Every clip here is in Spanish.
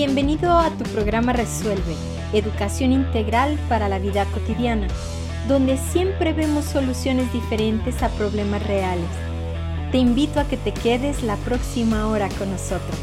Bienvenido a tu programa Resuelve, Educación Integral para la Vida Cotidiana, donde siempre vemos soluciones diferentes a problemas reales. Te invito a que te quedes la próxima hora con nosotros.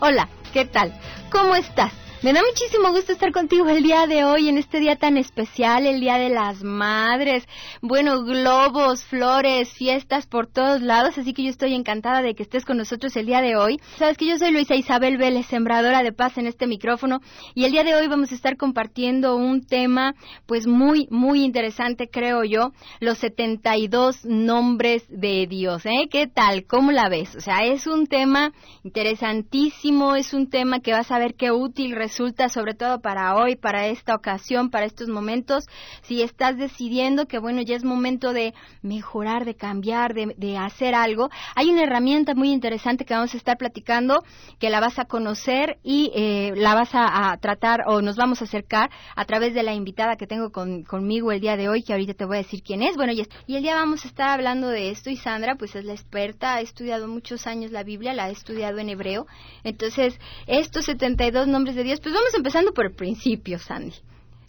Hola, ¿qué tal? ¿Cómo estás? Me da muchísimo gusto estar contigo el día de hoy, en este día tan especial, el Día de las Madres. Bueno, globos, flores, fiestas por todos lados, así que yo estoy encantada de que estés con nosotros el día de hoy. Sabes que yo soy Luisa Isabel Vélez, sembradora de paz en este micrófono, y el día de hoy vamos a estar compartiendo un tema, pues muy, muy interesante, creo yo, los 72 nombres de Dios, ¿eh? ¿Qué tal? ¿Cómo la ves? O sea, es un tema interesantísimo, es un tema que vas a ver qué útil resulta sobre todo para hoy, para esta ocasión, para estos momentos, si estás decidiendo que bueno, ya es momento de mejorar, de cambiar, de, hacer algo, hay una herramienta muy interesante que vamos a estar platicando, que la vas a conocer y eh, la vas a, tratar o nos vamos a acercar a través de la invitada que tengo conmigo el día de hoy, que ahorita te voy a decir quién es. Bueno, y, y el día vamos a estar hablando de esto y Sandra pues es la experta, ha estudiado muchos años la Biblia, la ha estudiado en hebreo. Entonces, estos 72 nombres de Dios pues vamos empezando por el principio, Sandy.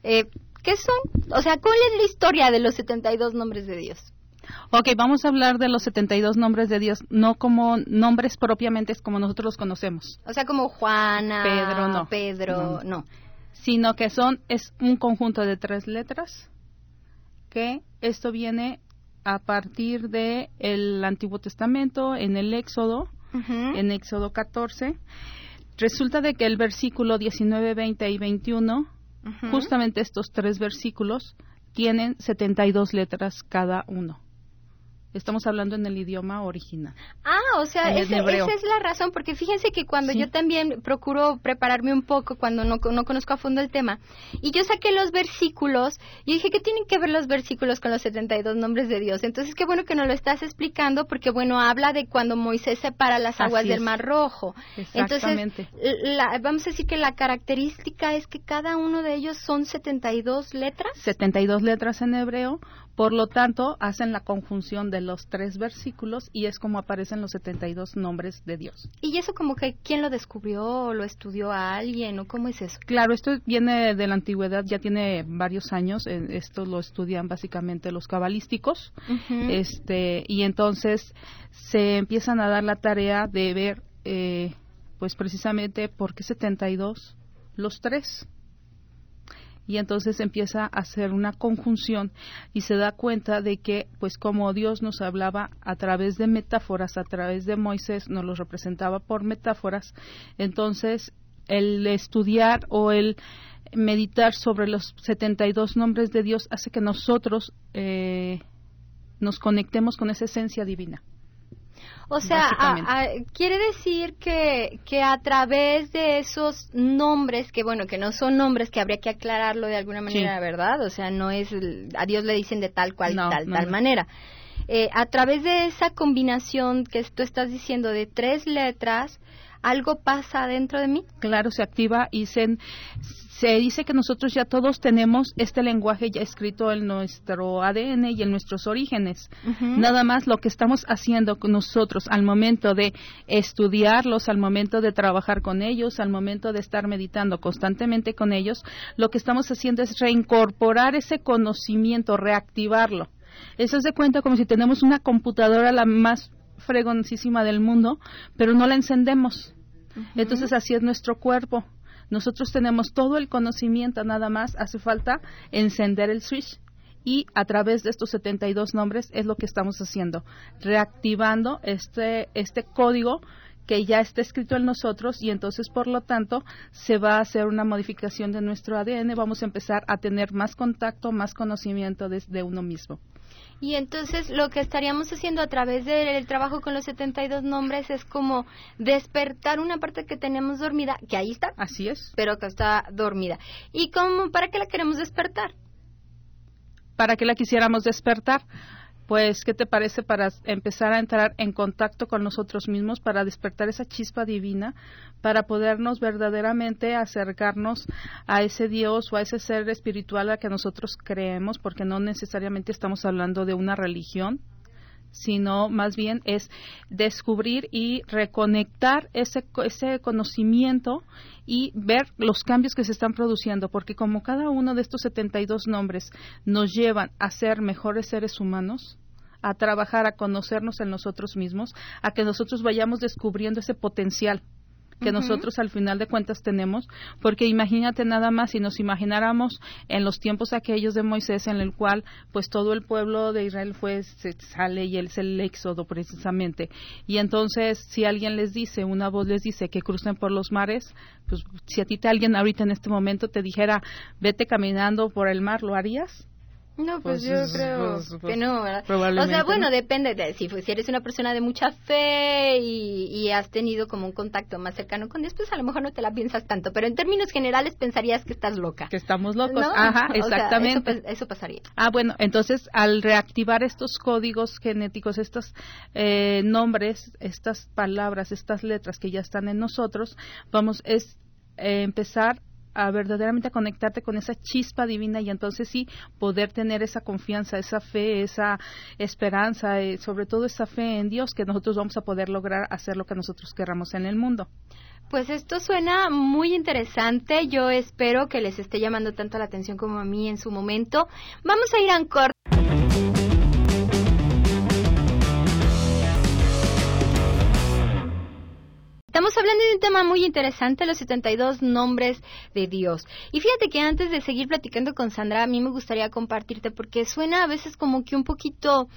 Eh, ¿Qué son? O sea, ¿cuál es la historia de los 72 nombres de Dios? Ok, vamos a hablar de los 72 nombres de Dios, no como nombres propiamente como nosotros los conocemos. O sea, como Juana, Pedro, no. Pedro, no. Sino que son, es un conjunto de tres letras, que esto viene a partir de el Antiguo Testamento, en el Éxodo, en Éxodo 14, Resulta de que el versículo 19, 20 y 21, justamente estos tres versículos, tienen 72 letras cada uno. Estamos hablando en el idioma original. Ah, o sea, esa es la razón, porque fíjense que cuando yo también procuro prepararme un poco, cuando no, no conozco a fondo el tema, y yo saqué los versículos, y dije, ¿qué tienen que ver los versículos con los 72 nombres de Dios? Entonces, qué bueno que nos lo estás explicando, porque bueno, habla de cuando Moisés separa las aguas del Mar Rojo. Exactamente. Entonces, vamos a decir que la característica es que cada uno de ellos son 72 letras. 72 letras en hebreo, por lo tanto, hacen la conjunción de los tres versículos y es como aparecen los 72 nombres de Dios. ¿Y eso como que quién lo descubrió o lo estudió a alguien o cómo es eso? Claro, esto viene de la antigüedad, ya tiene varios años, esto lo estudian básicamente los cabalísticos, este, y entonces se empiezan a dar la tarea de ver, eh, pues precisamente por qué 72 los tres y entonces empieza a hacer una conjunción y se da cuenta de que pues como Dios nos hablaba a través de metáforas, a través de Moisés nos lo representaba por metáforas, entonces el estudiar o el meditar sobre los 72 nombres de Dios hace que nosotros eh, nos conectemos con esa esencia divina. O sea, quiere decir que, que a través de esos nombres, que bueno, que no son nombres, que habría que aclararlo de alguna manera, ¿verdad? O sea, no es, a Dios le dicen de tal cual, tal, tal manera. Eh, a través de esa combinación que tú estás diciendo de tres letras, algo pasa dentro de mí. Claro, se activa y se, se dice que nosotros ya todos tenemos este lenguaje ya escrito en nuestro ADN y en nuestros orígenes. Nada más lo que estamos haciendo nosotros al momento de estudiarlos, al momento de trabajar con ellos, al momento de estar meditando constantemente con ellos, lo que estamos haciendo es reincorporar ese conocimiento, reactivarlo. Eso es de cuenta como si tenemos una computadora la más fregoncísima del mundo, pero no la encendemos. Entonces así es nuestro cuerpo nosotros tenemos todo el conocimiento, nada más hace falta encender el switch y a través de estos 72 nombres es lo que estamos haciendo, reactivando este, este código que ya está escrito en nosotros y entonces por lo tanto se va a hacer una modificación de nuestro ADN, vamos a empezar a tener más contacto, más conocimiento de uno mismo. Y entonces lo que estaríamos haciendo a través del trabajo con los 72 nombres es como despertar una parte que tenemos dormida, que ahí está. Así es. Pero que está dormida. ¿Y cómo, para qué la queremos despertar? ¿Para qué la quisiéramos despertar? Pues, ¿qué te parece para empezar a entrar en contacto con nosotros mismos, para despertar esa chispa divina, para podernos verdaderamente acercarnos a ese Dios o a ese ser espiritual a que nosotros creemos, porque no necesariamente estamos hablando de una religión, sino más bien es descubrir y reconectar ese, ese conocimiento y ver los cambios que se están produciendo, porque como cada uno de estos 72 nombres nos llevan a ser mejores seres humanos, a trabajar, a conocernos en nosotros mismos, a que nosotros vayamos descubriendo ese potencial que nosotros al final de cuentas tenemos, porque imagínate nada más si nos imagináramos en los tiempos aquellos de Moisés en el cual pues todo el pueblo de Israel fue se sale y él es el éxodo precisamente. Y entonces si alguien les dice una voz les dice que crucen por los mares pues si a ti te alguien ahorita en este momento te dijera vete caminando por el mar lo harías no, pues, pues yo creo pues, que pues, no, ¿verdad? O sea, bueno, depende de si, si eres una persona de mucha fe y, has tenido como un contacto más cercano con Dios, pues a lo mejor no te la piensas tanto, pero en términos generales pensarías que estás loca. Que estamos locos, ajá, exactamente. eso, pasaría. Ah, bueno, entonces al reactivar estos códigos genéticos, estos eh, nombres, estas palabras, estas letras que ya están en nosotros, vamos, es eh, empezar a verdaderamente conectarte con esa chispa divina y entonces sí poder tener esa confianza, esa fe, esa esperanza, eh, sobre todo esa fe en Dios que nosotros vamos a poder lograr hacer lo que nosotros querramos en el mundo. Pues esto suena muy interesante. Yo espero que les esté llamando tanto la atención como a mí en su momento. Vamos a ir a. Estamos hablando de un tema muy interesante, los 72 nombres de Dios. Y fíjate que antes de seguir platicando con Sandra, a mí me gustaría compartirte porque suena a veces como que un poquito,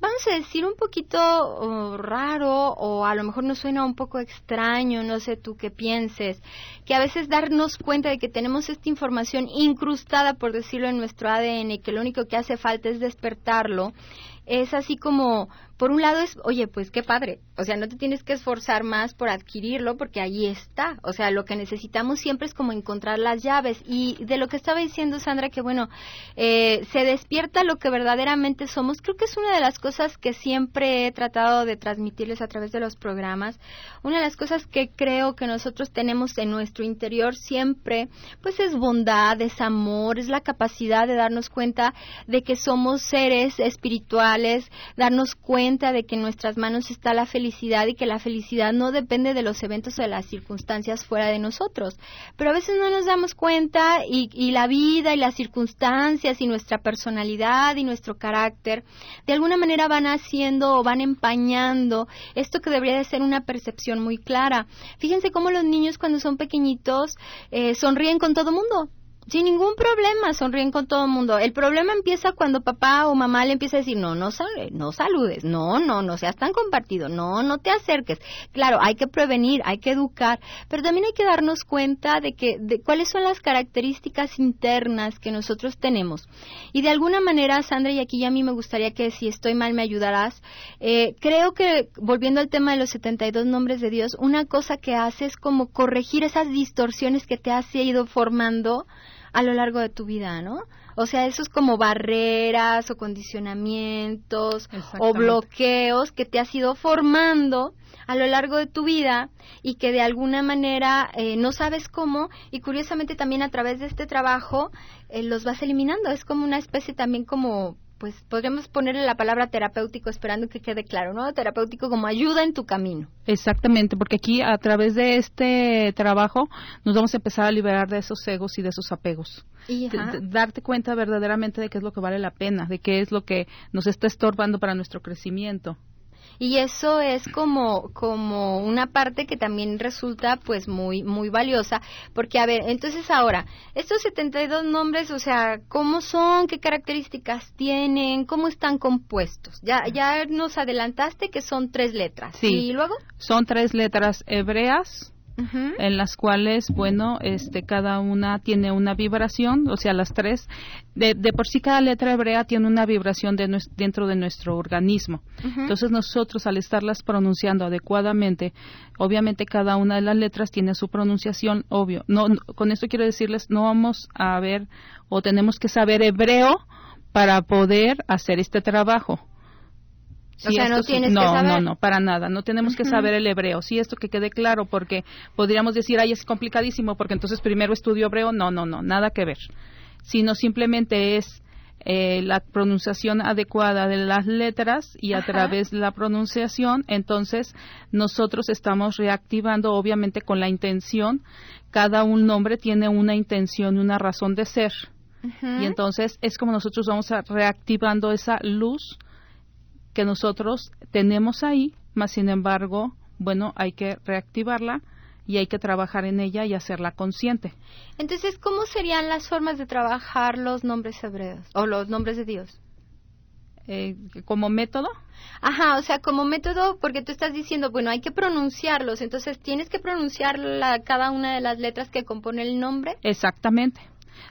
vamos a decir, un poquito oh, raro o a lo mejor nos suena un poco extraño, no sé tú qué pienses, que a veces darnos cuenta de que tenemos esta información incrustada, por decirlo, en nuestro ADN que lo único que hace falta es despertarlo, es así como por un lado es, oye, pues qué padre, o sea, no te tienes que esforzar más por adquirirlo porque ahí está, o sea, lo que necesitamos siempre es como encontrar las llaves. Y de lo que estaba diciendo Sandra, que bueno, eh, se despierta lo que verdaderamente somos, creo que es una de las cosas que siempre he tratado de transmitirles a través de los programas, una de las cosas que creo que nosotros tenemos en nuestro interior siempre, pues es bondad, es amor, es la capacidad de darnos cuenta de que somos seres espirituales, darnos cuenta de que en nuestras manos está la felicidad y que la felicidad no depende de los eventos o de las circunstancias fuera de nosotros. Pero a veces no nos damos cuenta y, y la vida y las circunstancias y nuestra personalidad y nuestro carácter de alguna manera van haciendo o van empañando esto que debería de ser una percepción muy clara. Fíjense cómo los niños cuando son pequeñitos eh, sonríen con todo mundo sin ningún problema, sonríen con todo el mundo. El problema empieza cuando papá o mamá le empieza a decir, no, no, no saludes, no, no, no seas tan compartido, no, no te acerques. Claro, hay que prevenir, hay que educar, pero también hay que darnos cuenta de que, de cuáles son las características internas que nosotros tenemos. Y de alguna manera, Sandra, y aquí ya a mí me gustaría que si estoy mal me ayudarás, eh, creo que, volviendo al tema de los 72 nombres de Dios, una cosa que hace es como corregir esas distorsiones que te has ido formando a lo largo de tu vida, ¿no? O sea, esos como barreras o condicionamientos o bloqueos que te has ido formando a lo largo de tu vida y que de alguna manera eh, no sabes cómo y curiosamente también a través de este trabajo eh, los vas eliminando. Es como una especie también como pues podríamos ponerle la palabra terapéutico esperando que quede claro, ¿no? Terapéutico como ayuda en tu camino. Exactamente, porque aquí a través de este trabajo nos vamos a empezar a liberar de esos egos y de esos apegos. Y, darte cuenta verdaderamente de qué es lo que vale la pena, de qué es lo que nos está estorbando para nuestro crecimiento y eso es como como una parte que también resulta pues muy muy valiosa porque a ver entonces ahora estos 72 nombres o sea cómo son qué características tienen cómo están compuestos ya ya nos adelantaste que son tres letras. Sí. Y luego son tres letras hebreas en las cuales, bueno, este, cada una tiene una vibración, o sea, las tres, de, por sí cada letra hebrea tiene una vibración dentro de nuestro organismo. Entonces nosotros al estarlas pronunciando adecuadamente, obviamente cada una de las letras tiene su pronunciación, obvio. No, con esto quiero decirles, no vamos a ver o tenemos que saber hebreo para poder hacer este trabajo no tienes no, que saber. No, no, para nada. No tenemos que saber el hebreo. Sí, esto que quede claro, porque podríamos decir, ay, es complicadísimo, porque entonces primero estudio hebreo. No, no, no, nada que ver. Sino simplemente es eh, la pronunciación adecuada de las letras y a través de la pronunciación, entonces nosotros estamos reactivando, obviamente con la intención, cada un nombre tiene una intención, una razón de ser. Y entonces es como nosotros vamos a reactivando esa luz que nosotros tenemos ahí, más sin embargo, bueno, hay que reactivarla y hay que trabajar en ella y hacerla consciente. Entonces, ¿cómo serían las formas de trabajar los nombres hebreos o los nombres de Dios? Eh, como método. Ajá, o sea, como método, porque tú estás diciendo, bueno, hay que pronunciarlos, entonces tienes que pronunciar cada una de las letras que compone el nombre. Exactamente.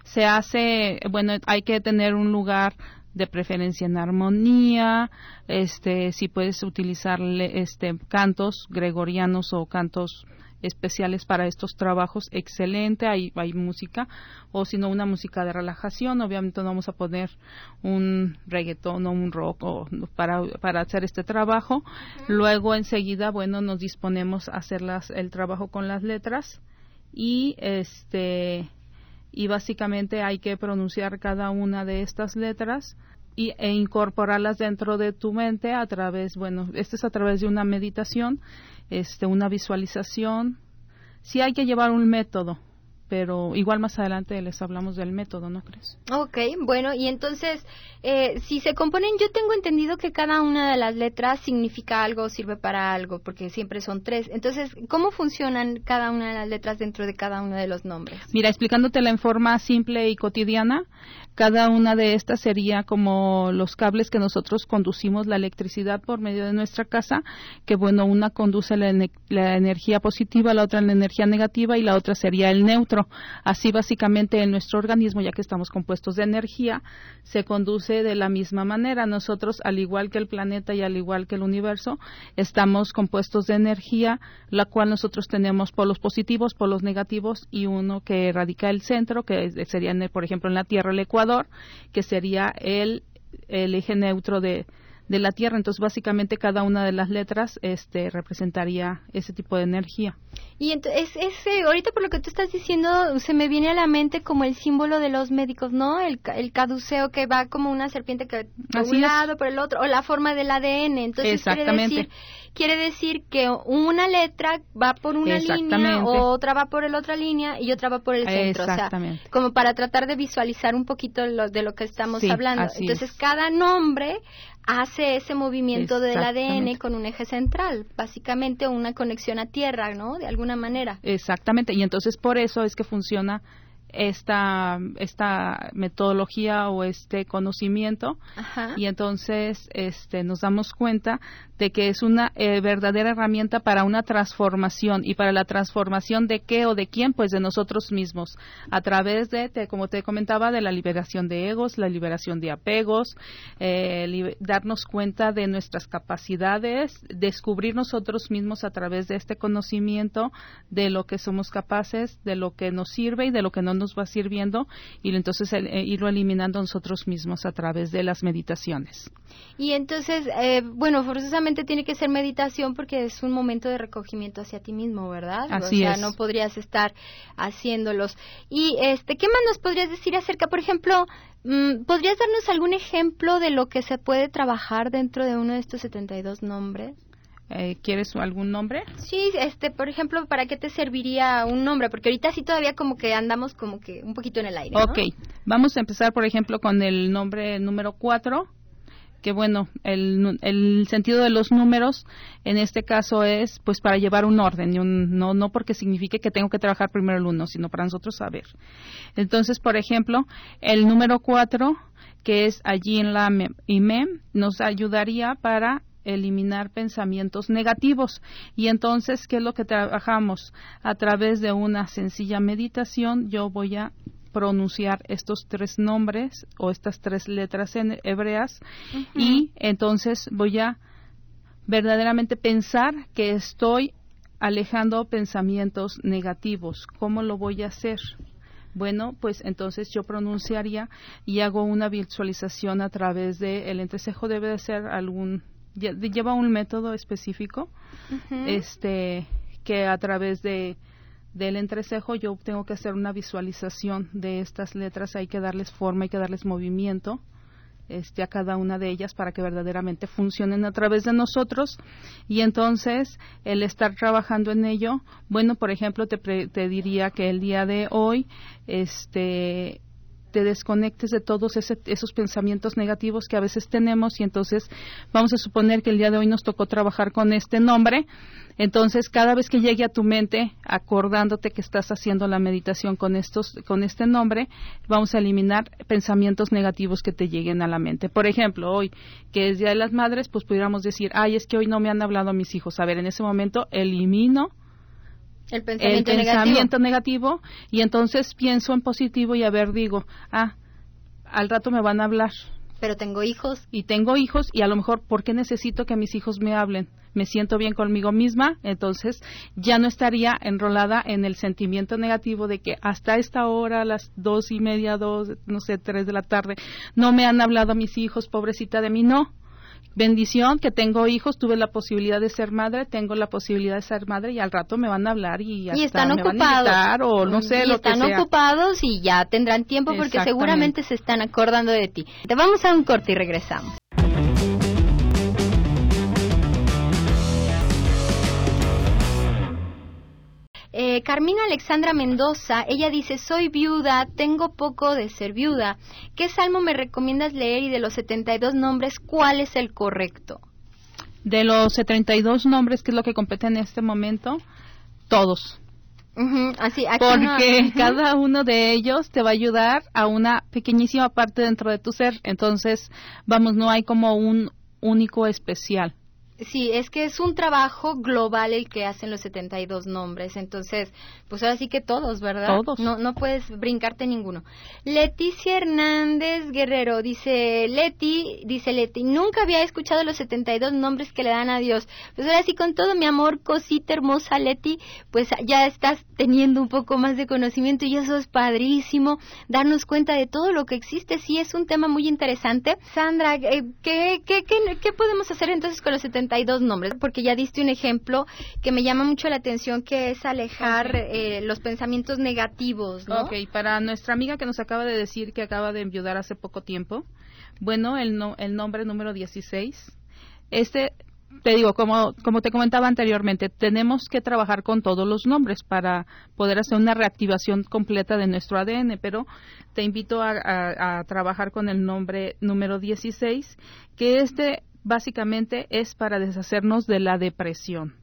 Se hace, bueno, hay que tener un lugar de preferencia en armonía, este, si puedes utilizar este, cantos gregorianos o cantos especiales para estos trabajos, excelente, hay, hay música, o si no una música de relajación, obviamente no vamos a poner un reggaetón o un rock o, para, para hacer este trabajo. Luego enseguida, bueno, nos disponemos a hacer las, el trabajo con las letras y este y básicamente hay que pronunciar cada una de estas letras y, e incorporarlas dentro de tu mente a través, bueno, este es a través de una meditación este, una visualización. Sí hay que llevar un método, pero igual más adelante les hablamos del método, ¿no crees? Ok, bueno, y entonces, eh, si se componen, yo tengo entendido que cada una de las letras significa algo, sirve para algo, porque siempre son tres. Entonces, ¿cómo funcionan cada una de las letras dentro de cada uno de los nombres? Mira, explicándotela en forma simple y cotidiana, cada una de estas sería como los cables que nosotros conducimos la electricidad por medio de nuestra casa, que bueno, una conduce la, energía positiva, la otra la energía negativa y la otra sería el neutro. Así básicamente en nuestro organismo, ya que estamos compuestos de energía, se conduce de la misma manera. Nosotros, al igual que el planeta y al igual que el universo, estamos compuestos de energía, la cual nosotros tenemos polos positivos, polos negativos y uno que radica el centro, que sería, por ejemplo, en la Tierra el Ecuador que sería el, el eje neutro de, de la Tierra. Entonces, básicamente cada una de las letras este, representaría ese tipo de energía. Y entonces, ese, ahorita por lo que tú estás diciendo, se me viene a la mente como el símbolo de los médicos, ¿no? El, el caduceo que va como una serpiente que por un lado, por el otro, o la forma del ADN. Entonces, Exactamente. Quiere decir, quiere decir que una letra va por una línea, otra va por la otra línea y otra va por el centro. Exactamente. O sea, como para tratar de visualizar un poquito lo, de lo que estamos hablando. Entonces, cada nombre hace ese movimiento del ADN con un eje central, básicamente una conexión a tierra, ¿no? De alguna manera. Exactamente, y entonces por eso es que funciona esta, esta metodología o este conocimiento. Y entonces este, nos damos cuenta de que es una eh, verdadera herramienta para una transformación. Y para la transformación de qué o de quién pues de nosotros mismos. A través de, como te comentaba de la liberación de egos la liberación de apegos eh, darnos cuenta de nuestras capacidades descubrir nosotros mismos a través de este conocimiento de lo que somos capaces de lo que nos sirve y de lo que no nos va sirviendo y entonces eh, irlo eliminando nosotros mismos a través de las meditaciones. Y entonces, eh, bueno, forzosamente tiene que ser meditación porque es un momento de recogimiento hacia ti mismo, ¿verdad? Así o sea, no podrías estar haciéndolos. Y este, ¿qué más nos podrías decir acerca, por ejemplo, mm, ¿podrías darnos algún ejemplo de lo que se puede trabajar dentro de uno de estos 72 nombres? Eh, ¿Quieres algún nombre? Sí, este, por ejemplo, ¿para qué te serviría un nombre? Porque ahorita sí todavía como que andamos como que un poquito en el aire. Ok, vamos a empezar, por ejemplo, con el nombre número 4, que bueno, el, el, sentido de los números en este caso es pues para llevar un orden, y un, no, no porque signifique que tengo que trabajar primero el uno, sino para nosotros saber. Entonces, por ejemplo, el número 4 que es allí en la IMEM, nos ayudaría para eliminar pensamientos negativos. Y entonces, ¿qué es lo que trabajamos? A través de una sencilla meditación, yo voy a pronunciar estos tres nombres o estas tres letras en hebreas y entonces voy a verdaderamente pensar que estoy alejando pensamientos negativos. ¿Cómo lo voy a hacer? Bueno, pues entonces yo pronunciaría y hago una visualización a través de el entrecejo debe de ser algún lleva un método específico este que a través de del entrecejo yo tengo que hacer una visualización de estas letras hay que darles forma hay que darles movimiento este, a cada una de ellas para que verdaderamente funcionen a través de nosotros. Y entonces el estar trabajando en ello, bueno, por ejemplo, te, te diría que el día de hoy, este, te desconectes de todos esos pensamientos negativos que a veces tenemos y entonces vamos a suponer que el día de hoy nos tocó trabajar con este nombre. Entonces, cada vez que llegue a tu mente, acordándote que estás haciendo la meditación con estos con este nombre, vamos a eliminar pensamientos negativos que te lleguen a la mente. Por ejemplo, hoy que es Día de las Madres, pues pudiéramos decir, "Ay, es que hoy no me han hablado mis hijos." A ver, en ese momento elimino el pensamiento, negativo. y entonces pienso en positivo y a ver digo, ah, al rato me van a hablar. Pero tengo hijos. Y tengo hijos y a lo mejor, ¿por qué necesito que mis hijos me hablen? Me siento bien conmigo misma, entonces ya no estaría enrolada en el sentimiento negativo de que hasta esta hora, a las dos y media, dos, no sé, tres de la tarde, no me han hablado mis hijos, pobrecita de mí, no bendición que tengo hijos, tuve la posibilidad de ser madre, tengo la posibilidad de ser madre y al rato me van a hablar y, hasta están me ocupados. van a o no sé y lo están ocupados y ya tendrán tiempo porque seguramente se están acordando de ti. Te vamos a un corte y regresamos. Eh, Carmina Alexandra Mendoza, ella dice, soy viuda, tengo poco de ser viuda. ¿Qué salmo me recomiendas leer y de los 72 nombres, cuál es el correcto? De los 72 nombres, ¿qué es lo que compete en este momento? Todos. así, Porque cada uno de ellos te va a ayudar a una pequeñísima parte dentro de tu ser. Entonces, vamos, no hay como un único especial. Sí, es que es un trabajo global el que hacen los 72 nombres. Entonces, pues ahora sí que todos, ¿verdad? Todos. No, no puedes brincarte ninguno. Leticia Hernández Guerrero dice, Leti, dice Leti, nunca había escuchado los 72 nombres que le dan a Dios. Pues ahora sí, con todo mi amor, cosita hermosa Leti, pues ya estás teniendo un poco más de conocimiento y eso es padrísimo, darnos cuenta de todo lo que existe. Sí, es un tema muy interesante. Sandra, eh, ¿qué, qué, qué, qué podemos hacer entonces con los 72 dos nombres, porque ya diste un ejemplo que me llama mucho la atención, que es alejar eh, los pensamientos negativos, ¿no? Ok, para nuestra amiga que nos acaba de decir que acaba de enviudar hace poco tiempo, bueno, el, no, el nombre número 16, este te digo, como, como te comentaba anteriormente, tenemos que trabajar con todos los nombres para poder hacer una reactivación completa de nuestro ADN, pero te invito a, a trabajar con el nombre número 16, que este básicamente es para deshacernos de la depresión.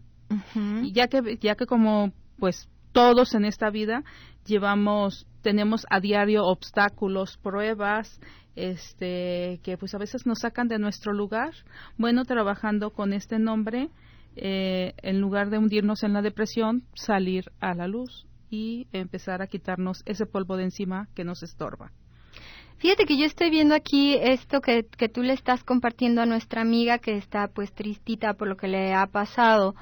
y ya que ya que como pues todos en esta vida llevamos tenemos a diario obstáculos, pruebas, este que pues a veces nos sacan de nuestro lugar. Bueno, trabajando con este nombre, eh, en lugar de hundirnos en la depresión, salir a la luz y empezar a quitarnos ese polvo de encima que nos estorba. Fíjate que yo estoy viendo aquí esto que, que tú le estás compartiendo a nuestra amiga que está pues tristita por lo que le ha pasado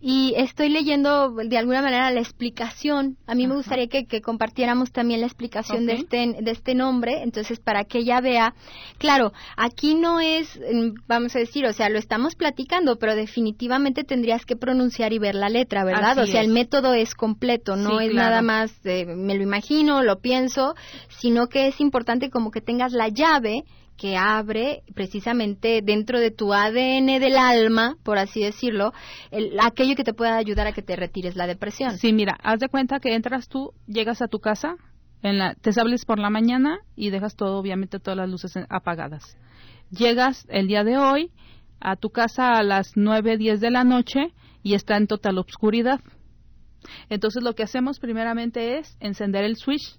y estoy leyendo de alguna manera la explicación. A mí me gustaría que, compartiéramos también la explicación de, este, de este nombre, entonces para que ella vea, claro, aquí no es, mm, vamos a decir, o sea, lo estamos platicando, pero definitivamente tendrías que pronunciar y ver la letra, ¿verdad? o sea, el método es completo, no es nada más, me lo imagino, lo pienso, sino que es importante como que tengas la llave que abre precisamente dentro de tu ADN del alma, por así decirlo, aquello que te pueda ayudar a que te retires la depresión. Sí, mira, haz de cuenta que entras tú, llegas a tu casa, en la, te sables por la mañana y dejas todo, obviamente, todas las luces apagadas. Llegas el día de hoy a tu casa a las nueve, diez de la noche y está en total obscuridad. Entonces lo que hacemos primeramente es encender el switch.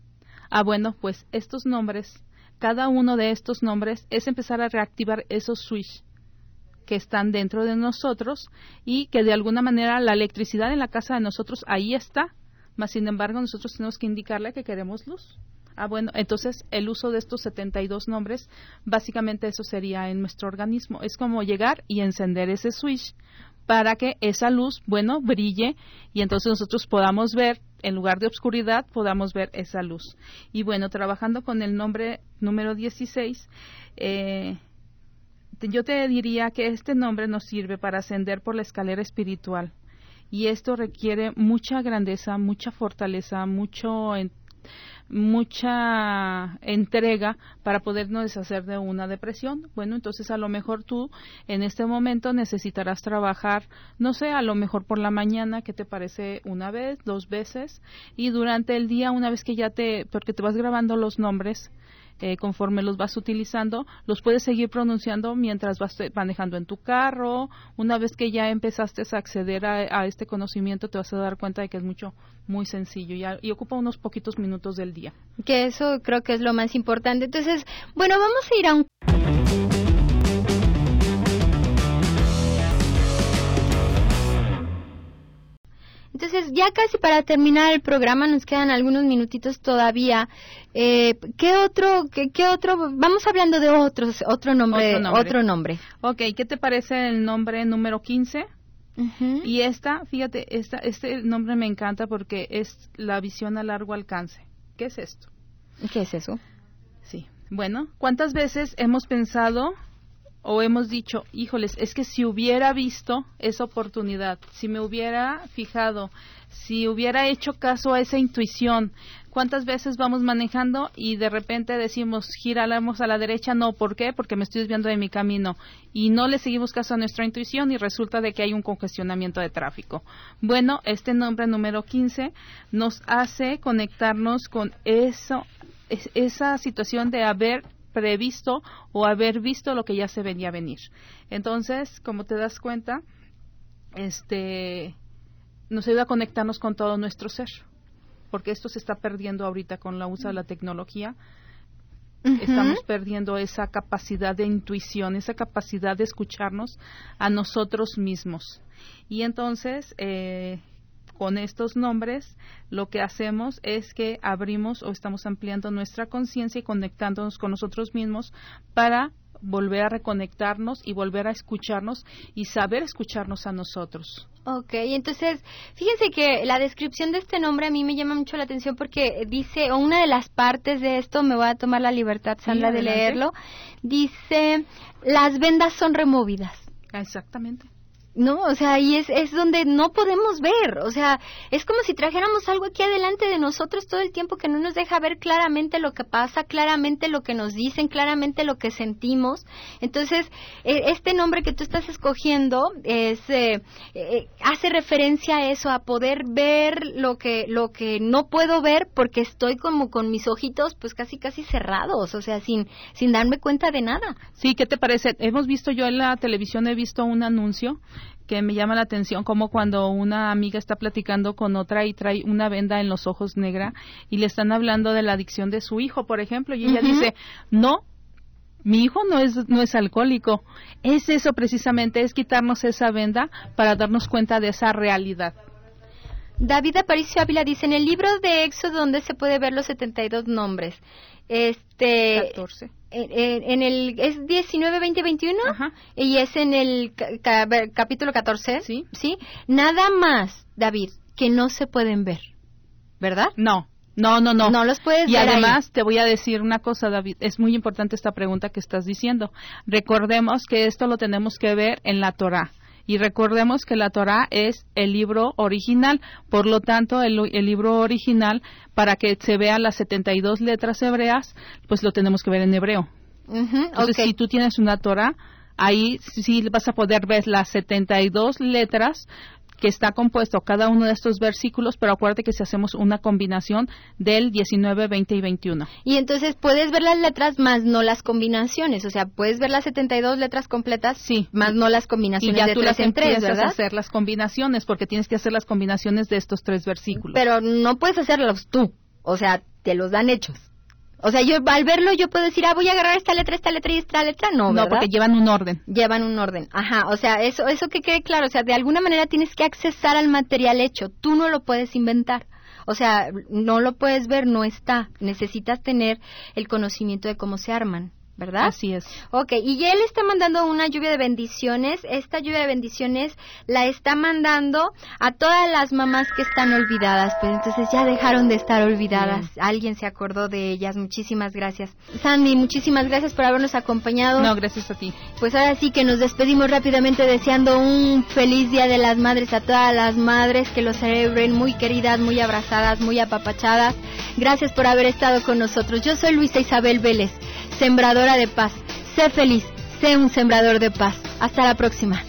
Ah, bueno, pues estos nombres cada uno de estos nombres es empezar a reactivar esos switch que están dentro de nosotros y que de alguna manera la electricidad en la casa de nosotros ahí está, mas sin embargo nosotros tenemos que indicarle que queremos luz. Ah, bueno, entonces el uso de estos 72 nombres, básicamente eso sería en nuestro organismo. Es como llegar y encender ese switch para que esa luz, bueno, brille y entonces nosotros podamos ver en lugar de oscuridad podamos ver esa luz. Y bueno, trabajando con el nombre número 16, eh, yo te diría que este nombre nos sirve para ascender por la escalera espiritual. Y esto requiere mucha grandeza, mucha fortaleza, mucho mucha entrega para podernos deshacer de una depresión. Bueno, entonces a lo mejor tú en este momento necesitarás trabajar, no sé, a lo mejor por la mañana, que te parece una vez, dos veces, y durante el día, una vez que ya te, porque te vas grabando los nombres, eh, conforme los vas utilizando, los puedes seguir pronunciando mientras vas manejando en tu carro. Una vez que ya empezaste a acceder a, este conocimiento, te vas a dar cuenta de que es mucho, muy sencillo y, y ocupa unos poquitos minutos del día. Que eso creo que es lo más importante. Entonces, bueno, vamos a ir a un Entonces, ya casi para terminar el programa, nos quedan algunos minutitos todavía. Eh, ¿Qué otro, qué, otro? Vamos hablando de otros, otro nombre, otro nombre. Ok, ¿qué te parece el nombre número 15? Y esta, fíjate, esta, este nombre me encanta porque es la visión a largo alcance. ¿Qué es esto? ¿Qué es eso? Sí. Bueno, ¿cuántas veces hemos pensado o hemos dicho, híjoles, es que si hubiera visto esa oportunidad, si me hubiera fijado, si hubiera hecho caso a esa intuición, ¿cuántas veces vamos manejando y de repente decimos, giramos a la derecha? No, ¿por qué? Porque me estoy desviando de mi camino y no le seguimos caso a nuestra intuición y resulta de que hay un congestionamiento de tráfico. Bueno, este nombre número 15 nos hace conectarnos con eso, esa situación de haber previsto o haber visto lo que ya se venía a venir. Entonces, como te das cuenta, este nos ayuda a conectarnos con todo nuestro ser, porque esto se está perdiendo ahorita con la uso de la tecnología. Estamos perdiendo esa capacidad de intuición, esa capacidad de escucharnos a nosotros mismos. Y entonces, eh, con estos nombres lo que hacemos es que abrimos o estamos ampliando nuestra conciencia y conectándonos con nosotros mismos para volver a reconectarnos y volver a escucharnos y saber escucharnos a nosotros. Ok, entonces fíjense que la descripción de este nombre a mí me llama mucho la atención porque dice, o una de las partes de esto, me voy a tomar la libertad, Sandra, de leerlo, dice, las vendas son removidas. Exactamente. ¿No? O sea, ahí es, es donde no podemos ver, o sea, es como si trajéramos algo aquí adelante de nosotros todo el tiempo que no nos deja ver claramente lo que pasa, claramente lo que nos dicen, claramente lo que sentimos. Entonces, e, este nombre que tú estás escogiendo es, eh, eh, hace referencia a eso, a poder ver lo que, lo que no puedo ver porque estoy como con mis ojitos pues casi casi cerrados, o sea, sin, sin darme cuenta de nada. Sí, ¿qué te parece? Hemos visto yo en la televisión, he visto un anuncio que me llama la atención como cuando una amiga está platicando con otra y trae una venda en los ojos negra y le están hablando de la adicción de su hijo, por ejemplo, y ella dice, no, mi hijo no es, no es alcohólico. Es eso precisamente, es quitarnos esa venda para darnos cuenta de esa realidad. David Aparicio Ávila dice, en el libro de Éxodo donde se puede ver los 72 nombres, este... 14 en, el es 19 20 21 y es en el capítulo 14 sí. Sí. Nada más David que no se pueden ver verdad no. No no no. No los puedes y ver y además te voy a decir una cosa David. Es muy importante esta pregunta que estás diciendo. Recordemos que esto lo tenemos que ver en la Torah y recordemos que la Torah es el libro original, por lo tanto, el, libro original, para que se vean las 72 letras hebreas, pues lo tenemos que ver en hebreo. Entonces, si tú tienes una Torah, ahí sí vas a poder ver las 72 letras que está compuesto cada uno de estos versículos, pero acuérdate que si hacemos una combinación del 19, 20 y 21. Y entonces puedes ver las letras más no las combinaciones, o sea, puedes ver las 72 letras completas, sí, más no las combinaciones y ya de tú las en tres, ¿verdad? a hacer las combinaciones porque tienes que hacer las combinaciones de estos tres versículos. Pero no puedes hacerlos tú, o sea, te los dan hechos. O sea, yo al verlo yo puedo decir, ah, voy a agarrar esta letra, esta letra y esta letra. No, ¿verdad? No, porque llevan un orden. Llevan un orden. Ajá, o sea, eso, eso que quede claro. O sea, de alguna manera tienes que accesar al material hecho. Tú no lo puedes inventar. O sea, no lo puedes ver, no está. Necesitas tener el conocimiento de cómo se arman. ¿Verdad? Así es. Ok, y él está mandando una lluvia de bendiciones. Esta lluvia de bendiciones la está mandando a todas las mamás que están olvidadas. Pues entonces ya dejaron de estar olvidadas. Alguien se acordó de ellas. Muchísimas gracias. Sandy, muchísimas gracias por habernos acompañado. No, gracias a ti. Pues ahora sí que nos despedimos rápidamente deseando un feliz Día de las Madres a todas las madres que lo celebren muy queridas, muy abrazadas, muy apapachadas. Gracias por haber estado con nosotros. Yo soy Luisa Isabel Vélez, sembradora de paz. Sé feliz, sé un sembrador de paz. Hasta la próxima.